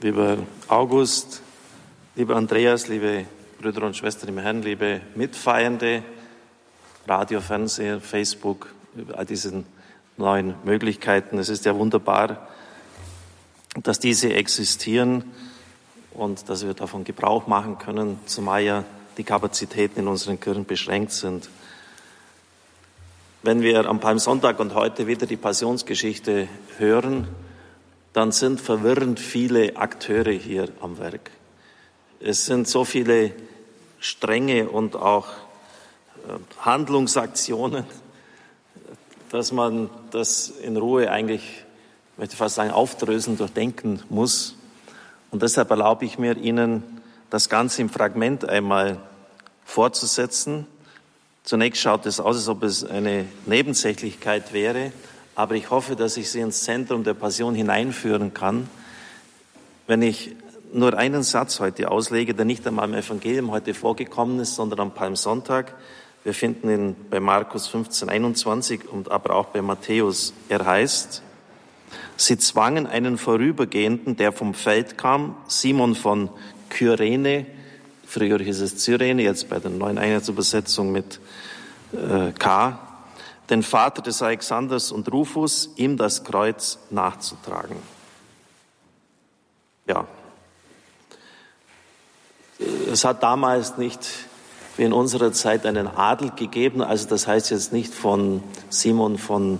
lieber August, lieber Andreas, liebe Brüder und Schwestern im Herrn, liebe Mitfeiernde, Radio, Fernseher, Facebook, all diesen neuen Möglichkeiten. Es ist ja wunderbar, dass diese existieren und dass wir davon Gebrauch machen können, zumal ja die Kapazitäten in unseren Kirchen beschränkt sind. Wenn wir am Palmsonntag und heute wieder die Passionsgeschichte hören, dann sind verwirrend viele Akteure hier am Werk. Es sind so viele Stränge und auch äh, Handlungsaktionen, dass man das in Ruhe eigentlich, ich möchte fast sagen, aufdröseln, durchdenken muss. Und deshalb erlaube ich mir, Ihnen das Ganze im Fragment einmal fortzusetzen. Zunächst schaut es aus, als ob es eine Nebensächlichkeit wäre, aber ich hoffe, dass ich Sie ins Zentrum der Passion hineinführen kann. Wenn ich nur einen Satz heute auslege, der nicht einmal im Evangelium heute vorgekommen ist, sondern am Palmsonntag. Wir finden ihn bei Markus 15, 21 und aber auch bei Matthäus. Er heißt, sie zwangen einen Vorübergehenden, der vom Feld kam, Simon von Kyrene, früher hieß es Cyrene, jetzt bei der neuen Einheitsübersetzung mit äh, K, den Vater des Alexanders und Rufus, ihm das Kreuz nachzutragen. Ja. Es hat damals nicht wie in unserer Zeit einen Adel gegeben, also das heißt jetzt nicht von Simon von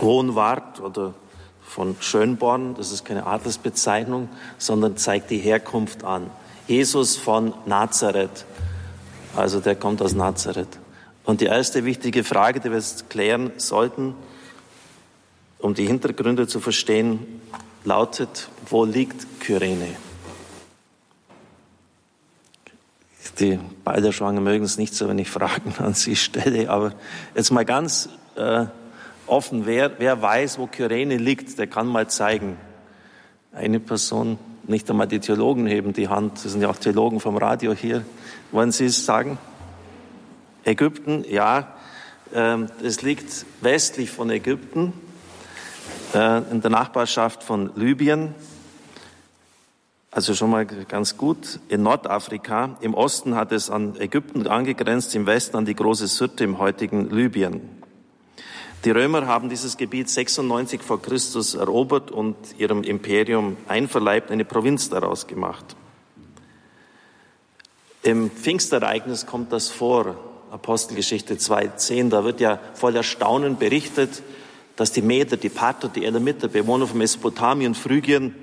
Hohenwart oder von Schönborn, das ist keine Adelsbezeichnung, sondern zeigt die Herkunft an. Jesus von Nazareth, also der kommt aus Nazareth. Und die erste wichtige Frage, die wir jetzt klären sollten, um die Hintergründe zu verstehen, lautet, wo liegt Kyrene? Die Balderschwanger mögen es nicht so, wenn ich Fragen an Sie stelle, aber jetzt mal ganz äh, offen, wer, wer weiß, wo Kyrene liegt, der kann mal zeigen. Eine Person, nicht einmal die Theologen heben die Hand, das sind ja auch Theologen vom Radio hier. Wollen Sie es sagen? Ägypten, ja, ähm, es liegt westlich von Ägypten, äh, in der Nachbarschaft von Libyen, also schon mal ganz gut. In Nordafrika, im Osten hat es an Ägypten angegrenzt, im Westen an die große Syrte im heutigen Libyen. Die Römer haben dieses Gebiet 96 vor Christus erobert und ihrem Imperium einverleibt, eine Provinz daraus gemacht. Im Pfingstereignis kommt das vor. Apostelgeschichte 2,10, da wird ja voll Erstaunen berichtet, dass die Meder, die Parther, die Elamiter, Bewohner von Mesopotamien, Phrygien,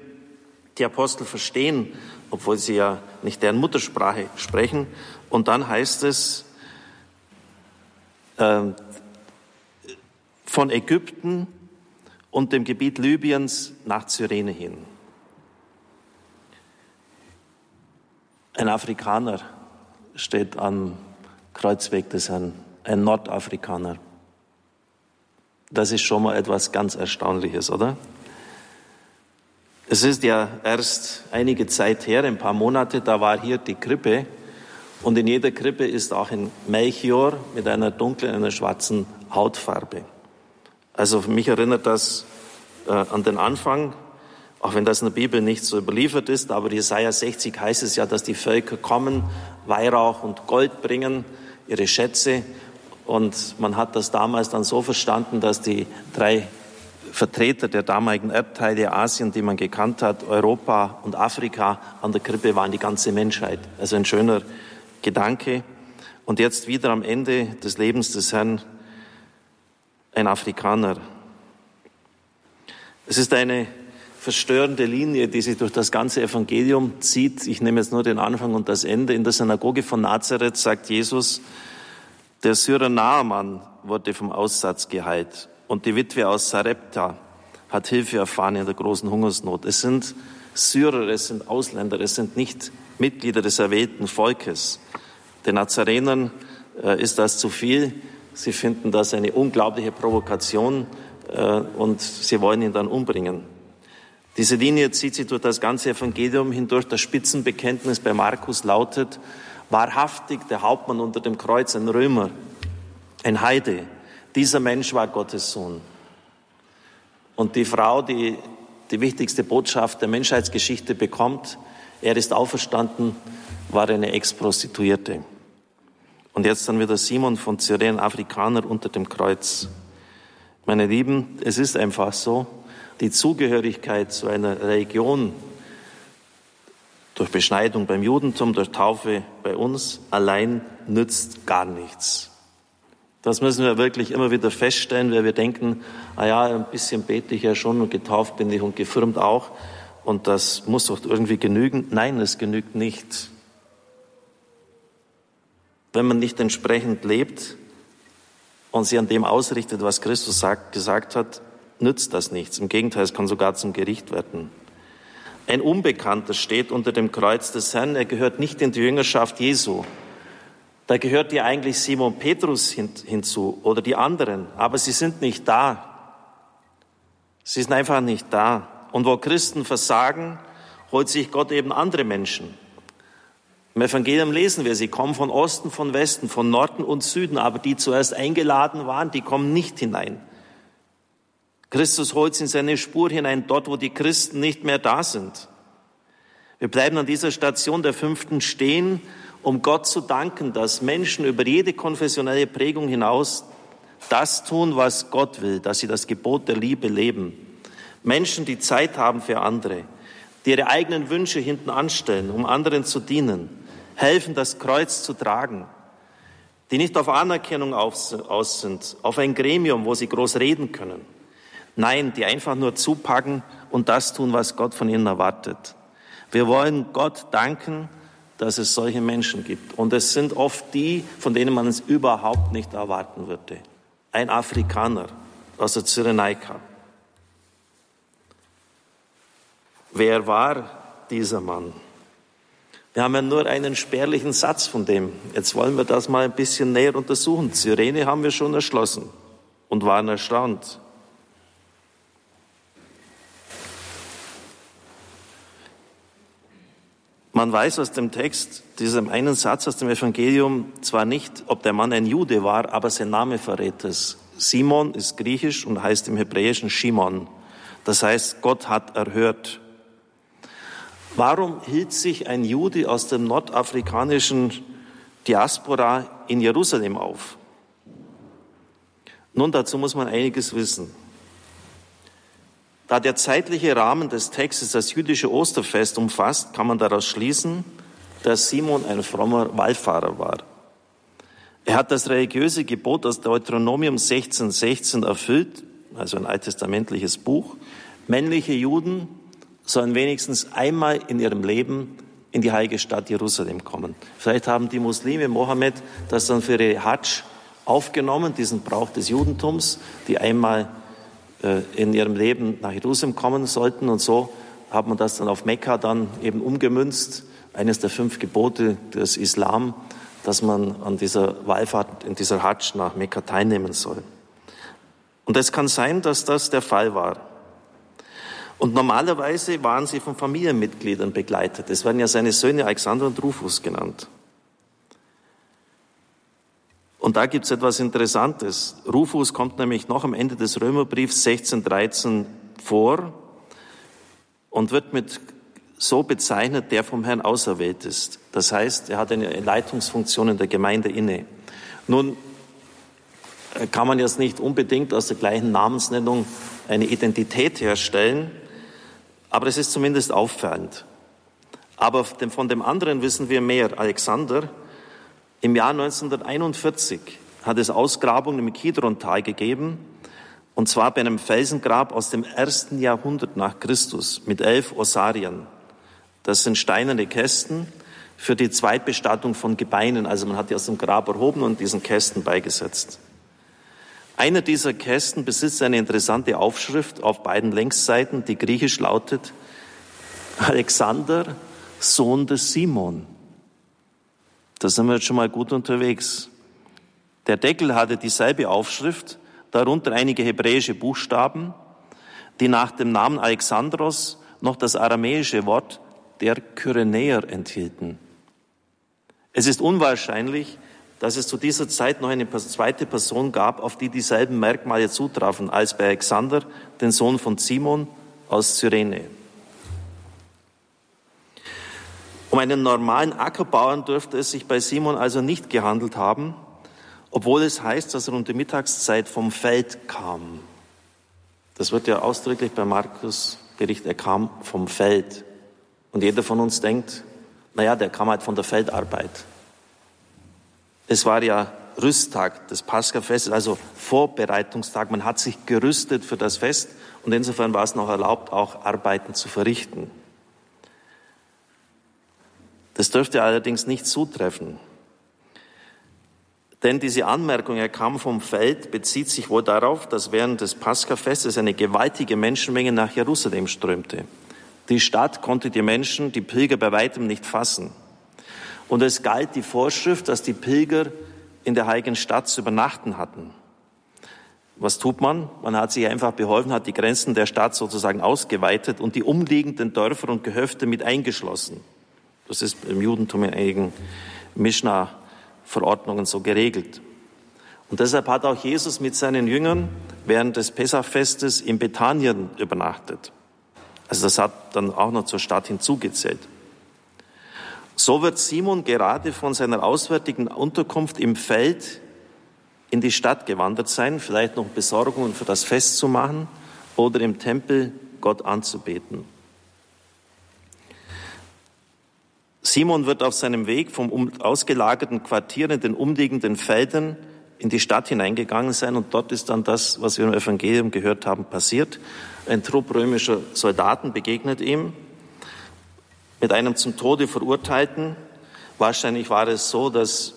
die Apostel verstehen, obwohl sie ja nicht deren Muttersprache sprechen. Und dann heißt es, äh, von Ägypten und dem Gebiet Libyens nach Cyrene hin. Ein Afrikaner steht am Kreuzweg des Herrn, ein Nordafrikaner. Das ist schon mal etwas ganz Erstaunliches, oder? Es ist ja erst einige Zeit her, ein paar Monate, da war hier die Krippe und in jeder Krippe ist auch ein Melchior mit einer dunklen, einer schwarzen Hautfarbe. Also für mich erinnert das äh, an den Anfang, auch wenn das in der Bibel nicht so überliefert ist, aber Jesaja 60 heißt es ja, dass die Völker kommen, Weihrauch und Gold bringen ihre Schätze. Und man hat das damals dann so verstanden, dass die drei Vertreter der damaligen Erdteile Asien, die man gekannt hat, Europa und Afrika, an der Krippe waren die ganze Menschheit. Also ein schöner Gedanke. Und jetzt wieder am Ende des Lebens des Herrn ein Afrikaner. Es ist eine verstörende Linie, die sich durch das ganze Evangelium zieht. Ich nehme jetzt nur den Anfang und das Ende. In der Synagoge von Nazareth sagt Jesus, der Syrer Naaman wurde vom Aussatz geheilt und die Witwe aus Sarepta hat Hilfe erfahren in der großen Hungersnot. Es sind Syrer, es sind Ausländer, es sind nicht Mitglieder des erwählten Volkes. Den Nazarenern äh, ist das zu viel. Sie finden das eine unglaubliche Provokation äh, und sie wollen ihn dann umbringen. Diese Linie zieht sich durch das ganze Evangelium hindurch. Das Spitzenbekenntnis bei Markus lautet, wahrhaftig der Hauptmann unter dem Kreuz, ein Römer, ein Heide. Dieser Mensch war Gottes Sohn. Und die Frau, die die wichtigste Botschaft der Menschheitsgeschichte bekommt, er ist auferstanden, war eine Ex-Prostituierte. Und jetzt dann wieder Simon von Cyren, Afrikaner unter dem Kreuz. Meine Lieben, es ist einfach so, die Zugehörigkeit zu einer Religion durch Beschneidung beim Judentum, durch Taufe bei uns allein nützt gar nichts. Das müssen wir wirklich immer wieder feststellen, weil wir denken, ah ja, ein bisschen bete ich ja schon und getauft bin ich und gefirmt auch und das muss doch irgendwie genügen. Nein, es genügt nicht. Wenn man nicht entsprechend lebt und sich an dem ausrichtet, was Christus sagt, gesagt hat, nützt das nichts. Im Gegenteil, es kann sogar zum Gericht werden. Ein Unbekannter steht unter dem Kreuz des Herrn. Er gehört nicht in die Jüngerschaft Jesu. Da gehört ja eigentlich Simon Petrus hinzu oder die anderen, aber sie sind nicht da. Sie sind einfach nicht da. Und wo Christen versagen, holt sich Gott eben andere Menschen. Im Evangelium lesen wir, sie kommen von Osten, von Westen, von Norden und Süden, aber die zuerst eingeladen waren, die kommen nicht hinein. Christus holt sie in seine Spur hinein, dort, wo die Christen nicht mehr da sind. Wir bleiben an dieser Station der fünften stehen, um Gott zu danken, dass Menschen über jede konfessionelle Prägung hinaus das tun, was Gott will, dass sie das Gebot der Liebe leben. Menschen, die Zeit haben für andere, die ihre eigenen Wünsche hinten anstellen, um anderen zu dienen, helfen, das Kreuz zu tragen, die nicht auf Anerkennung aus sind, auf ein Gremium, wo sie groß reden können, Nein, die einfach nur zupacken und das tun, was Gott von ihnen erwartet. Wir wollen Gott danken, dass es solche Menschen gibt. Und es sind oft die, von denen man es überhaupt nicht erwarten würde. Ein Afrikaner aus der Cyrenaika. Wer war dieser Mann? Wir haben ja nur einen spärlichen Satz von dem. Jetzt wollen wir das mal ein bisschen näher untersuchen. Cyrene haben wir schon erschlossen und waren erstaunt. Man weiß aus dem Text, diesem einen Satz aus dem Evangelium, zwar nicht, ob der Mann ein Jude war, aber sein Name verrät es. Simon ist griechisch und heißt im Hebräischen Shimon. Das heißt, Gott hat erhört. Warum hielt sich ein Jude aus dem nordafrikanischen Diaspora in Jerusalem auf? Nun, dazu muss man einiges wissen. Da der zeitliche Rahmen des Textes das jüdische Osterfest umfasst, kann man daraus schließen, dass Simon ein frommer Wallfahrer war. Er hat das religiöse Gebot aus Deuteronomium 16,16 16 erfüllt, also ein alttestamentliches Buch. Männliche Juden sollen wenigstens einmal in ihrem Leben in die heilige Stadt Jerusalem kommen. Vielleicht haben die Muslime Mohammed das dann für ihre Hajj aufgenommen, diesen Brauch des Judentums, die einmal in ihrem Leben nach Jerusalem kommen sollten. Und so hat man das dann auf Mekka dann eben umgemünzt, eines der fünf Gebote des Islam, dass man an dieser Wallfahrt, in dieser Hajj nach Mekka teilnehmen soll. Und es kann sein, dass das der Fall war. Und normalerweise waren sie von Familienmitgliedern begleitet. Es werden ja seine Söhne Alexander und Rufus genannt. Und da gibt es etwas Interessantes. Rufus kommt nämlich noch am Ende des Römerbriefs 1613 vor und wird mit so bezeichnet, der vom Herrn auserwählt ist. Das heißt, er hat eine Leitungsfunktion in der Gemeinde inne. Nun äh, kann man jetzt nicht unbedingt aus der gleichen Namensnennung eine Identität herstellen, aber es ist zumindest auffallend. Aber von dem anderen wissen wir mehr. Alexander im Jahr 1941 hat es Ausgrabungen im Kidron-Tal gegeben, und zwar bei einem Felsengrab aus dem ersten Jahrhundert nach Christus mit elf Osarien. Das sind steinerne Kästen für die Zweitbestattung von Gebeinen. Also man hat die aus dem Grab erhoben und diesen Kästen beigesetzt. Einer dieser Kästen besitzt eine interessante Aufschrift auf beiden Längsseiten, die griechisch lautet Alexander, Sohn des Simon. Da sind wir jetzt schon mal gut unterwegs. Der Deckel hatte dieselbe Aufschrift, darunter einige hebräische Buchstaben, die nach dem Namen Alexandros noch das aramäische Wort der Kyrenäer enthielten. Es ist unwahrscheinlich, dass es zu dieser Zeit noch eine zweite Person gab, auf die dieselben Merkmale zutrafen als bei Alexander, den Sohn von Simon aus Cyrene. Um einen normalen Ackerbauern dürfte es sich bei Simon also nicht gehandelt haben, obwohl es heißt, dass er um die Mittagszeit vom Feld kam. Das wird ja ausdrücklich bei Markus Bericht, er kam vom Feld. Und jeder von uns denkt, naja, der kam halt von der Feldarbeit. Es war ja Rüsttag des Paschafestes, also Vorbereitungstag. Man hat sich gerüstet für das Fest und insofern war es noch erlaubt, auch Arbeiten zu verrichten. Das dürfte allerdings nicht zutreffen. Denn diese Anmerkung, er kam vom Feld, bezieht sich wohl darauf, dass während des Paschafestes eine gewaltige Menschenmenge nach Jerusalem strömte. Die Stadt konnte die Menschen, die Pilger bei weitem nicht fassen. Und es galt die Vorschrift, dass die Pilger in der heiligen Stadt zu übernachten hatten. Was tut man? Man hat sich einfach beholfen, hat die Grenzen der Stadt sozusagen ausgeweitet und die umliegenden Dörfer und Gehöfte mit eingeschlossen. Das ist im Judentum in einigen Mishnah-Verordnungen so geregelt. Und deshalb hat auch Jesus mit seinen Jüngern während des Pessachfestes in Bethanien übernachtet. Also das hat dann auch noch zur Stadt hinzugezählt. So wird Simon gerade von seiner auswärtigen Unterkunft im Feld in die Stadt gewandert sein, vielleicht noch Besorgungen für das Fest zu machen oder im Tempel Gott anzubeten. Simon wird auf seinem Weg vom ausgelagerten Quartier in den umliegenden Feldern in die Stadt hineingegangen sein und dort ist dann das, was wir im Evangelium gehört haben, passiert. Ein Trupp römischer Soldaten begegnet ihm mit einem zum Tode verurteilten. Wahrscheinlich war es so, dass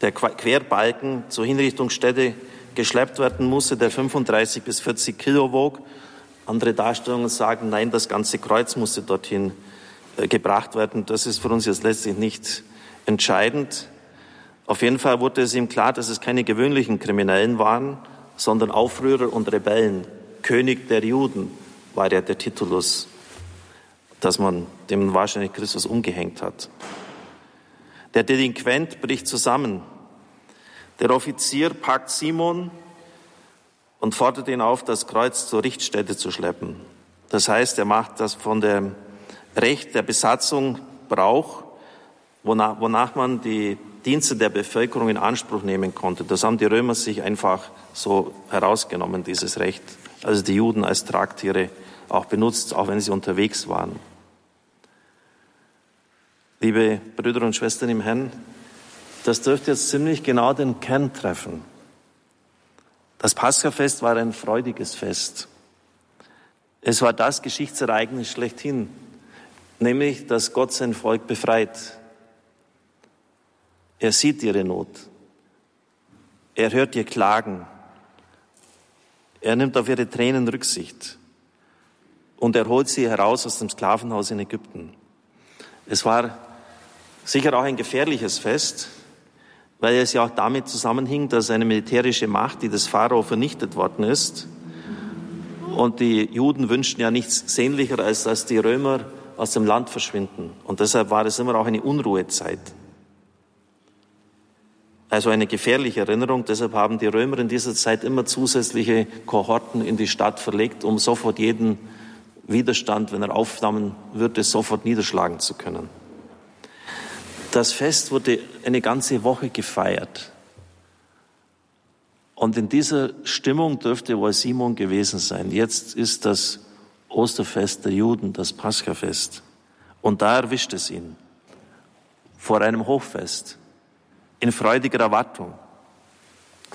der Querbalken zur Hinrichtungsstätte geschleppt werden musste, der 35 bis 40 Kilo wog. Andere Darstellungen sagen, nein, das ganze Kreuz musste dorthin gebracht werden. Das ist für uns jetzt letztlich nicht entscheidend. Auf jeden Fall wurde es ihm klar, dass es keine gewöhnlichen Kriminellen waren, sondern Aufrührer und Rebellen. König der Juden war ja der Titulus dass man dem wahrscheinlich Christus umgehängt hat. Der Delinquent bricht zusammen. Der Offizier packt Simon und fordert ihn auf, das Kreuz zur Richtstätte zu schleppen. Das heißt, er macht das von dem Recht der Besatzung Brauch, wonach, wonach man die Dienste der Bevölkerung in Anspruch nehmen konnte. Das haben die Römer sich einfach so herausgenommen, dieses Recht. Also die Juden als Tragtiere auch benutzt, auch wenn sie unterwegs waren. Liebe Brüder und Schwestern im Herrn, das dürfte jetzt ziemlich genau den Kern treffen. Das Paschafest war ein freudiges Fest. Es war das Geschichtsereignis schlechthin, nämlich, dass Gott sein Volk befreit. Er sieht ihre Not. Er hört ihr Klagen. Er nimmt auf ihre Tränen Rücksicht und er holt sie heraus aus dem Sklavenhaus in Ägypten. Es war sicher auch ein gefährliches Fest, weil es ja auch damit zusammenhing, dass eine militärische Macht, die des Pharao vernichtet worden ist, und die Juden wünschten ja nichts sehnlicher, als dass die Römer aus dem Land verschwinden. Und deshalb war es immer auch eine Unruhezeit. Also eine gefährliche Erinnerung. Deshalb haben die Römer in dieser Zeit immer zusätzliche Kohorten in die Stadt verlegt, um sofort jeden Widerstand, wenn er aufflammen würde, sofort niederschlagen zu können. Das Fest wurde eine ganze Woche gefeiert. Und in dieser Stimmung dürfte wohl Simon gewesen sein. Jetzt ist das Osterfest der Juden, das Paschafest. Und da erwischt es ihn. Vor einem Hochfest. In freudiger Erwartung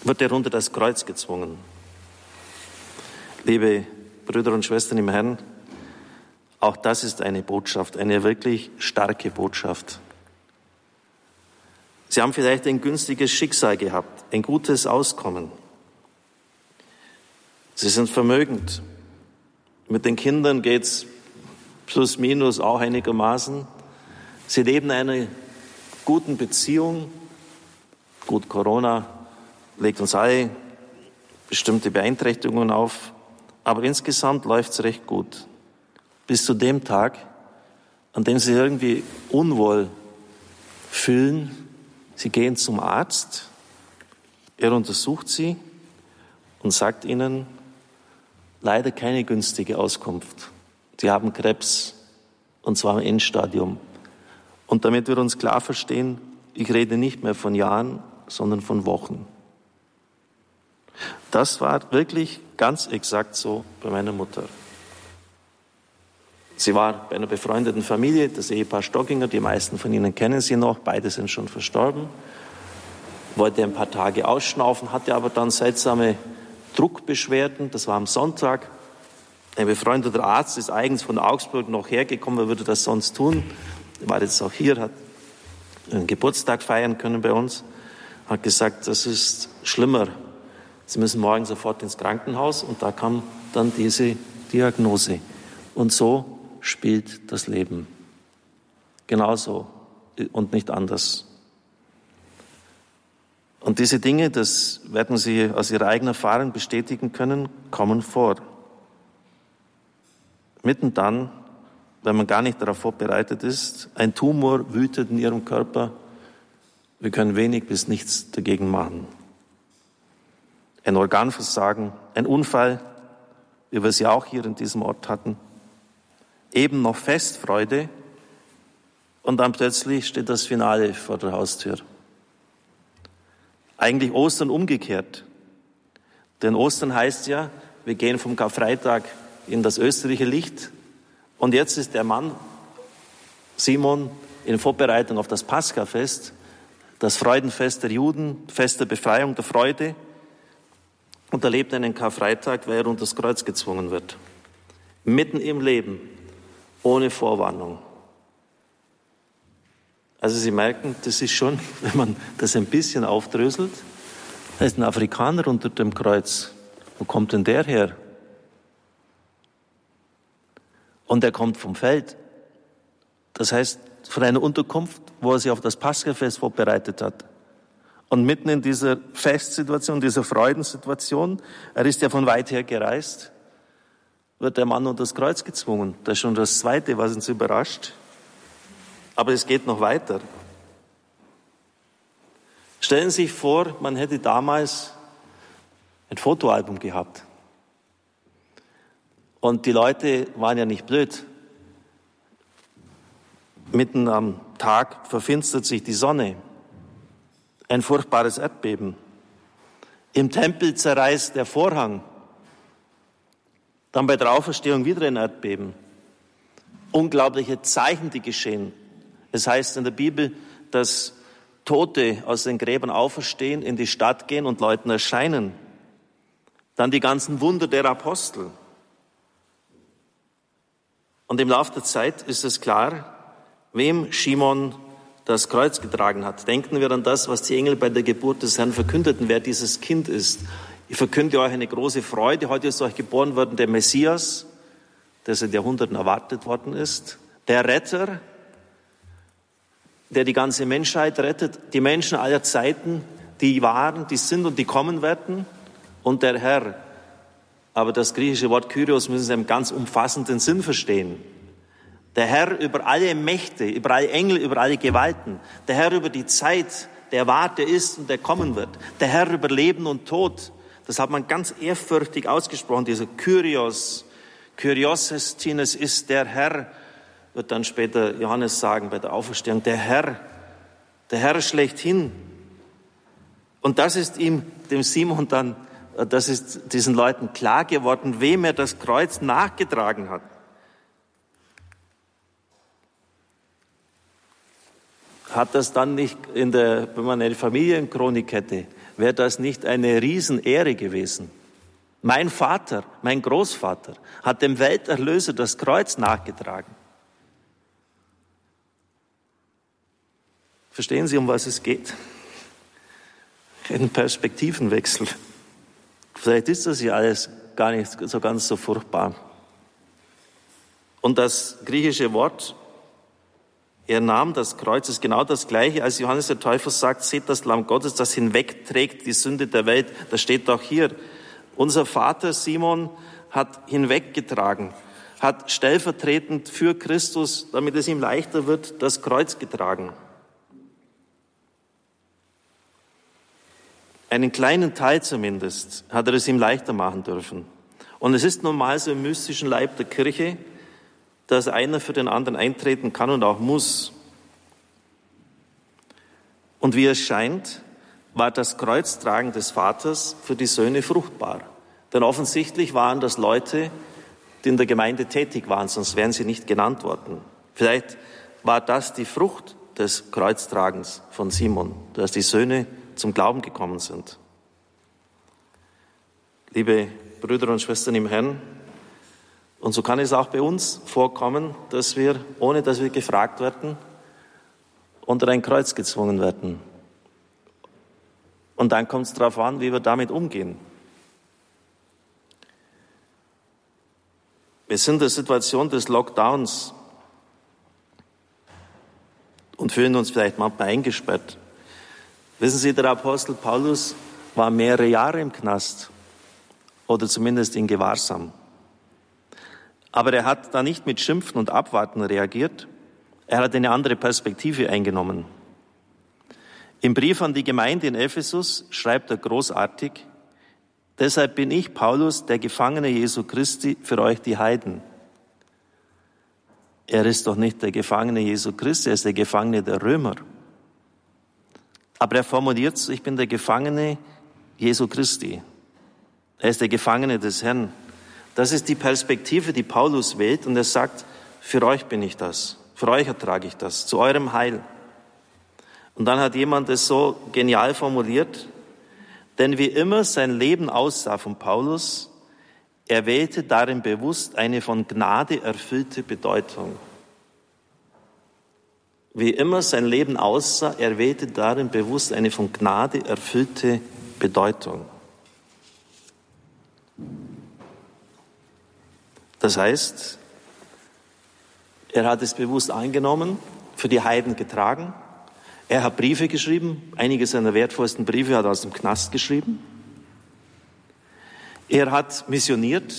wird er unter das Kreuz gezwungen. Liebe Brüder und Schwestern im Herrn, auch das ist eine Botschaft, eine wirklich starke Botschaft. Sie haben vielleicht ein günstiges Schicksal gehabt, ein gutes Auskommen. Sie sind vermögend. Mit den Kindern geht's plus minus auch einigermaßen. Sie leben eine guten Beziehung. Gut, Corona legt uns alle bestimmte Beeinträchtigungen auf, aber insgesamt läuft's recht gut. Bis zu dem Tag, an dem Sie irgendwie unwohl fühlen, Sie gehen zum Arzt, er untersucht sie und sagt ihnen, leider keine günstige Auskunft. Sie haben Krebs und zwar im Endstadium. Und damit wir uns klar verstehen, ich rede nicht mehr von Jahren, sondern von Wochen. Das war wirklich ganz exakt so bei meiner Mutter. Sie war bei einer befreundeten Familie, das Ehepaar Stockinger, die meisten von Ihnen kennen sie noch, beide sind schon verstorben, wollte ein paar Tage ausschnaufen, hatte aber dann seltsame Druckbeschwerden, das war am Sonntag. Ein befreundeter Arzt ist eigens von Augsburg noch hergekommen, wer würde das sonst tun? Er war jetzt auch hier, hat einen Geburtstag feiern können bei uns, hat gesagt, das ist schlimmer. Sie müssen morgen sofort ins Krankenhaus und da kam dann diese Diagnose. Und so spielt das Leben. Genauso und nicht anders. Und diese Dinge, das werden Sie aus Ihrer eigenen Erfahrung bestätigen können, kommen vor. Mitten dann, wenn man gar nicht darauf vorbereitet ist, ein Tumor wütet in Ihrem Körper, wir können wenig bis nichts dagegen machen. Ein Organversagen, ein Unfall, wie wir ja auch hier in diesem Ort hatten, eben noch Festfreude und dann plötzlich steht das Finale vor der Haustür. Eigentlich Ostern umgekehrt. Denn Ostern heißt ja, wir gehen vom Karfreitag in das österliche Licht und jetzt ist der Mann Simon in Vorbereitung auf das Paschafest, das Freudenfest der Juden, Fest der Befreiung, der Freude und erlebt einen Karfreitag, weil er unter das Kreuz gezwungen wird. Mitten im Leben ohne Vorwarnung. Also Sie merken, das ist schon, wenn man das ein bisschen aufdröselt, da ist ein Afrikaner unter dem Kreuz. Wo kommt denn der her? Und er kommt vom Feld. Das heißt, von einer Unterkunft, wo er sich auf das Paschafest vorbereitet hat. Und mitten in dieser Festsituation, dieser Freudensituation, er ist ja von weit her gereist, wird der Mann unter das Kreuz gezwungen. Das ist schon das Zweite, was uns überrascht. Aber es geht noch weiter. Stellen Sie sich vor, man hätte damals ein Fotoalbum gehabt. Und die Leute waren ja nicht blöd. Mitten am Tag verfinstert sich die Sonne. Ein furchtbares Erdbeben. Im Tempel zerreißt der Vorhang. Dann bei der Auferstehung wieder ein Erdbeben. Unglaubliche Zeichen, die geschehen. Es heißt in der Bibel, dass Tote aus den Gräbern auferstehen, in die Stadt gehen und Leuten erscheinen. Dann die ganzen Wunder der Apostel. Und im Laufe der Zeit ist es klar, wem Shimon das Kreuz getragen hat. Denken wir an das, was die Engel bei der Geburt des Herrn verkündeten, wer dieses Kind ist. Ich verkünde euch eine große Freude. Heute ist euch geboren worden der Messias, der seit Jahrhunderten erwartet worden ist. Der Retter, der die ganze Menschheit rettet. Die Menschen aller Zeiten, die waren, die sind und die kommen werden. Und der Herr. Aber das griechische Wort Kyrios müssen Sie im ganz umfassenden Sinn verstehen. Der Herr über alle Mächte, über alle Engel, über alle Gewalten. Der Herr über die Zeit, der war, der ist und der kommen wird. Der Herr über Leben und Tod. Das hat man ganz ehrfürchtig ausgesprochen, dieser Kyrios. Kyrios ist der Herr, wird dann später Johannes sagen bei der Auferstehung, der Herr, der Herr schlechthin. Und das ist ihm, dem Simon dann, das ist diesen Leuten klar geworden, wem er das Kreuz nachgetragen hat. Hat das dann nicht in der, wenn man eine Familienchronik hätte, wäre das nicht eine Riesenehre gewesen. Mein Vater, mein Großvater hat dem Welterlöser das Kreuz nachgetragen. Verstehen Sie, um was es geht? Ein Perspektivenwechsel. Vielleicht ist das ja alles gar nicht so ganz so furchtbar. Und das griechische Wort er nahm das Kreuz, ist genau das gleiche, als Johannes der Täufer sagt, seht das Lamm Gottes, das hinwegträgt die Sünde der Welt. Das steht auch hier. Unser Vater Simon hat hinweggetragen, hat stellvertretend für Christus, damit es ihm leichter wird, das Kreuz getragen. Einen kleinen Teil zumindest hat er es ihm leichter machen dürfen. Und es ist normal so im mystischen Leib der Kirche, dass einer für den anderen eintreten kann und auch muss. Und wie es scheint, war das Kreuztragen des Vaters für die Söhne fruchtbar. Denn offensichtlich waren das Leute, die in der Gemeinde tätig waren, sonst wären sie nicht genannt worden. Vielleicht war das die Frucht des Kreuztragens von Simon, dass die Söhne zum Glauben gekommen sind. Liebe Brüder und Schwestern im Herrn, und so kann es auch bei uns vorkommen, dass wir, ohne dass wir gefragt werden, unter ein Kreuz gezwungen werden. Und dann kommt es darauf an, wie wir damit umgehen. Wir sind in der Situation des Lockdowns und fühlen uns vielleicht manchmal eingesperrt. Wissen Sie, der Apostel Paulus war mehrere Jahre im Knast oder zumindest in Gewahrsam. Aber er hat da nicht mit Schimpfen und Abwarten reagiert. Er hat eine andere Perspektive eingenommen. Im Brief an die Gemeinde in Ephesus schreibt er großartig, deshalb bin ich, Paulus, der Gefangene Jesu Christi, für euch die Heiden. Er ist doch nicht der Gefangene Jesu Christi, er ist der Gefangene der Römer. Aber er formuliert es, ich bin der Gefangene Jesu Christi. Er ist der Gefangene des Herrn. Das ist die Perspektive, die Paulus wählt und er sagt, für euch bin ich das, für euch ertrage ich das, zu eurem Heil. Und dann hat jemand es so genial formuliert, denn wie immer sein Leben aussah von Paulus, er wählte darin bewusst eine von Gnade erfüllte Bedeutung. Wie immer sein Leben aussah, er wählte darin bewusst eine von Gnade erfüllte Bedeutung. Das heißt, er hat es bewusst angenommen, für die Heiden getragen. Er hat Briefe geschrieben, einige seiner wertvollsten Briefe hat er aus dem Knast geschrieben. Er hat missioniert,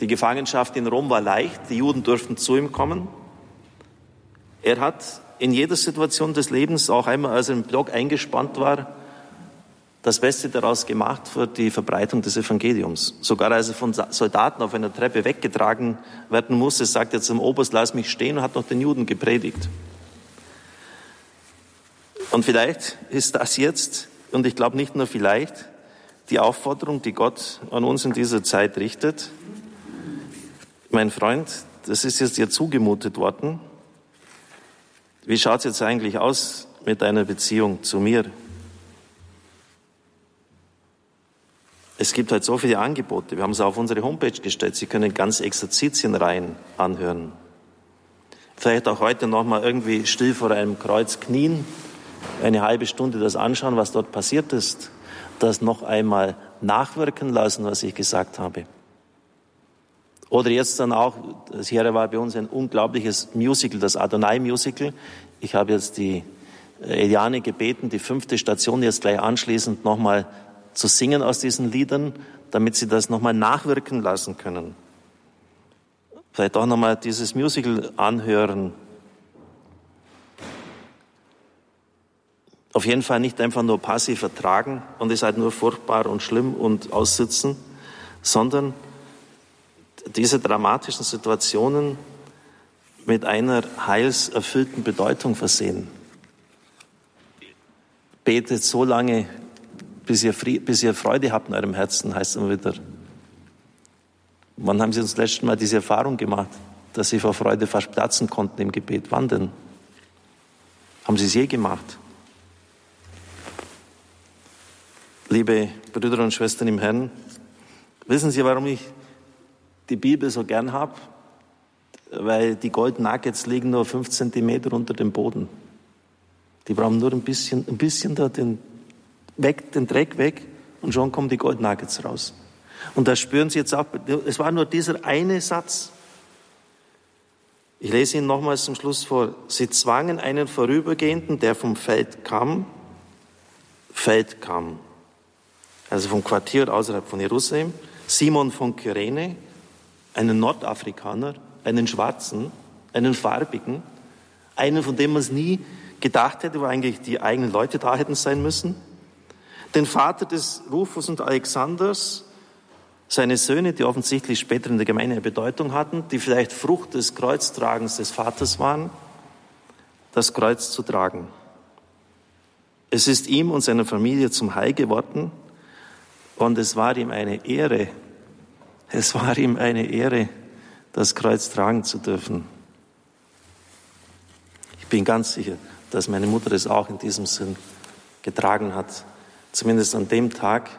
die Gefangenschaft in Rom war leicht, die Juden durften zu ihm kommen. Er hat in jeder Situation des Lebens, auch einmal als er im Blog eingespannt war, das Beste daraus gemacht für die Verbreitung des Evangeliums. Sogar als er von Soldaten auf einer Treppe weggetragen werden musste, sagt er zum Oberst, lass mich stehen und hat noch den Juden gepredigt. Und vielleicht ist das jetzt, und ich glaube nicht nur vielleicht, die Aufforderung, die Gott an uns in dieser Zeit richtet. Mein Freund, das ist jetzt dir zugemutet worden. Wie schaut es jetzt eigentlich aus mit deiner Beziehung zu mir? Es gibt halt so viele Angebote. Wir haben es auf unsere Homepage gestellt. Sie können ganz Exerzitienreihen anhören. Vielleicht auch heute nochmal irgendwie still vor einem Kreuz knien, eine halbe Stunde das anschauen, was dort passiert ist, das noch einmal nachwirken lassen, was ich gesagt habe. Oder jetzt dann auch, das hier war bei uns ein unglaubliches Musical, das Adonai-Musical. Ich habe jetzt die Eliane gebeten, die fünfte Station jetzt gleich anschließend nochmal zu singen aus diesen Liedern, damit sie das nochmal nachwirken lassen können. Vielleicht auch nochmal dieses Musical anhören. Auf jeden Fall nicht einfach nur passiv ertragen und es halt nur furchtbar und schlimm und aussitzen, sondern diese dramatischen Situationen mit einer heilserfüllten Bedeutung versehen. Betet so lange, bis ihr, bis ihr Freude habt in eurem Herzen, heißt es immer wieder. Wann haben Sie uns das letzte Mal diese Erfahrung gemacht, dass Sie vor Freude fast platzen konnten im Gebet? Wann denn? Haben Sie es je gemacht? Liebe Brüder und Schwestern im Herrn, wissen Sie, warum ich die Bibel so gern habe? Weil die Gold Nuggets liegen nur fünf Zentimeter unter dem Boden. Die brauchen nur ein bisschen, ein bisschen da den weg, den Dreck weg und schon kommen die Gold Nuggets raus. Und da spüren Sie jetzt auch, es war nur dieser eine Satz. Ich lese ihn nochmals zum Schluss vor. Sie zwangen einen Vorübergehenden, der vom Feld kam, Feld kam, also vom Quartier außerhalb von Jerusalem, Simon von Kyrene, einen Nordafrikaner, einen Schwarzen, einen Farbigen, einen, von dem man es nie gedacht hätte, wo eigentlich die eigenen Leute da hätten sein müssen, den Vater des Rufus und Alexanders Seine Söhne, die offensichtlich später in der Gemeinde eine Bedeutung hatten, die vielleicht Frucht des Kreuztragens des Vaters waren, das Kreuz zu tragen. Es ist ihm und seiner Familie zum Heil geworden und es war ihm eine Ehre, es war ihm eine Ehre, das Kreuz tragen zu dürfen. Ich bin ganz sicher, dass meine Mutter es auch in diesem Sinn getragen hat. Zumindest an dem Tag,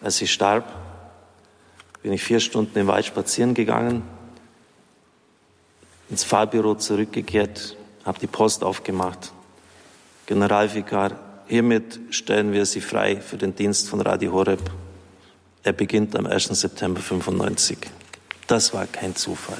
als sie starb, bin ich vier Stunden im Wald spazieren gegangen, ins Fahrbüro zurückgekehrt, habe die Post aufgemacht. Generalvikar, hiermit stellen wir Sie frei für den Dienst von Radio Horeb. Er beginnt am 1. September 95. Das war kein Zufall.